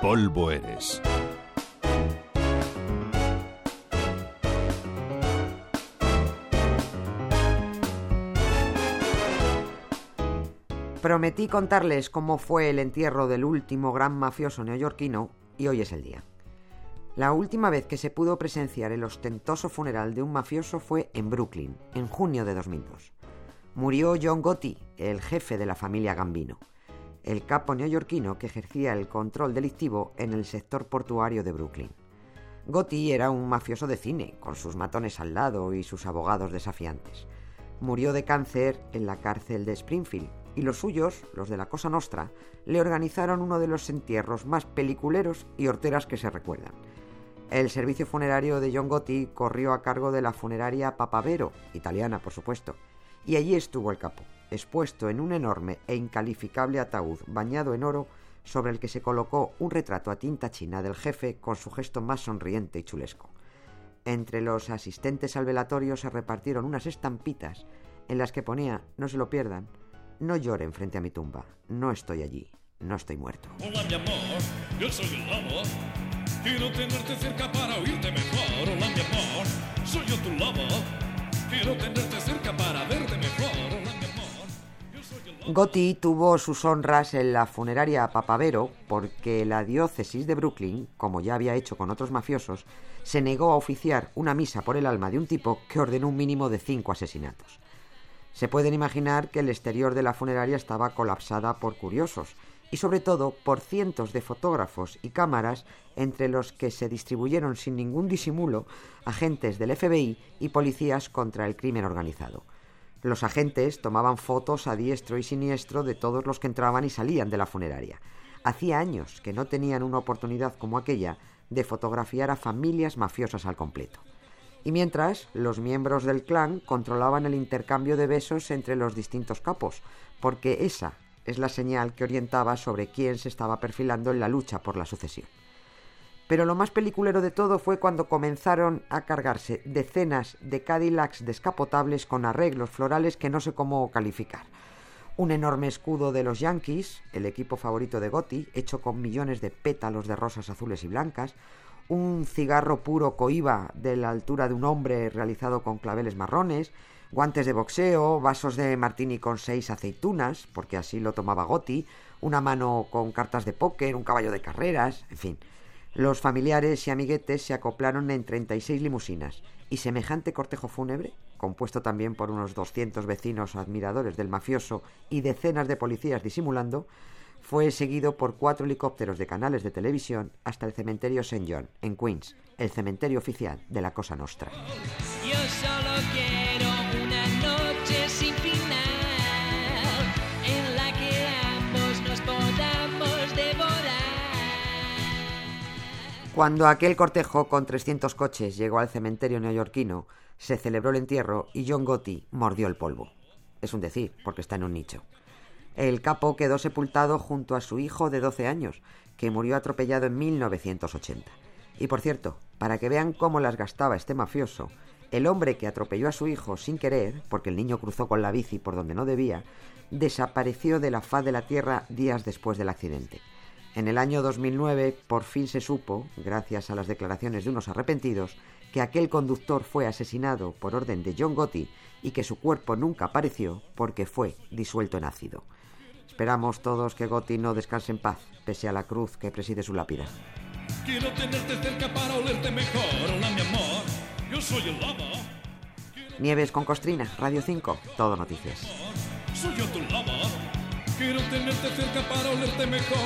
polvo eres. Prometí contarles cómo fue el entierro del último gran mafioso neoyorquino y hoy es el día. La última vez que se pudo presenciar el ostentoso funeral de un mafioso fue en Brooklyn, en junio de 2002. Murió John Gotti, el jefe de la familia Gambino, el capo neoyorquino que ejercía el control delictivo en el sector portuario de Brooklyn. Gotti era un mafioso de cine, con sus matones al lado y sus abogados desafiantes. Murió de cáncer en la cárcel de Springfield, y los suyos, los de la Cosa Nostra, le organizaron uno de los entierros más peliculeros y horteras que se recuerdan. El servicio funerario de John Gotti corrió a cargo de la funeraria Papavero, italiana por supuesto, y allí estuvo el capo, expuesto en un enorme e incalificable ataúd bañado en oro sobre el que se colocó un retrato a tinta china del jefe con su gesto más sonriente y chulesco. Entre los asistentes al velatorio se repartieron unas estampitas en las que ponía, no se lo pierdan, no lloren frente a mi tumba. No estoy allí. No estoy muerto. Hola, mi amor. Yo soy el lobo. Quiero tenerte cerca para oírte mejor. Hola, mi amor. Soy yo tu. Quiero tenerte cerca para verte mejor. Gotti tuvo sus honras en la funeraria Papavero porque la diócesis de Brooklyn, como ya había hecho con otros mafiosos, se negó a oficiar una misa por el alma de un tipo que ordenó un mínimo de cinco asesinatos. Se pueden imaginar que el exterior de la funeraria estaba colapsada por curiosos y sobre todo por cientos de fotógrafos y cámaras entre los que se distribuyeron sin ningún disimulo agentes del FBI y policías contra el crimen organizado. Los agentes tomaban fotos a diestro y siniestro de todos los que entraban y salían de la funeraria. Hacía años que no tenían una oportunidad como aquella de fotografiar a familias mafiosas al completo. Y mientras, los miembros del clan controlaban el intercambio de besos entre los distintos capos, porque esa es la señal que orientaba sobre quién se estaba perfilando en la lucha por la sucesión. Pero lo más peliculero de todo fue cuando comenzaron a cargarse decenas de Cadillacs descapotables con arreglos florales que no sé cómo calificar. Un enorme escudo de los Yankees, el equipo favorito de Gotti, hecho con millones de pétalos de rosas azules y blancas, un cigarro puro coiba de la altura de un hombre realizado con claveles marrones, guantes de boxeo, vasos de martini con seis aceitunas, porque así lo tomaba Gotti, una mano con cartas de póker, un caballo de carreras, en fin. Los familiares y amiguetes se acoplaron en 36 limusinas y semejante cortejo fúnebre, compuesto también por unos 200 vecinos admiradores del mafioso y decenas de policías disimulando, fue seguido por cuatro helicópteros de canales de televisión hasta el cementerio St. John, en Queens, el cementerio oficial de la Cosa Nostra. Yo solo quiero una noche Cuando aquel cortejo con 300 coches llegó al cementerio neoyorquino, se celebró el entierro y John Gotti mordió el polvo. Es un decir, porque está en un nicho. El capo quedó sepultado junto a su hijo de 12 años, que murió atropellado en 1980. Y por cierto, para que vean cómo las gastaba este mafioso, el hombre que atropelló a su hijo sin querer, porque el niño cruzó con la bici por donde no debía, desapareció de la faz de la tierra días después del accidente. En el año 2009 por fin se supo, gracias a las declaraciones de unos arrepentidos, que aquel conductor fue asesinado por orden de John Gotti y que su cuerpo nunca apareció porque fue disuelto en ácido. Esperamos todos que Gotti no descanse en paz, pese a la cruz que preside su lápida. Quiero tenerte cerca para olerte mejor. Hola, mi amor. Yo soy el lobo. Nieves con Costrina, Radio 5, todo noticias. Soy yo tu lobo. Quiero tenerte cerca para olerte mejor.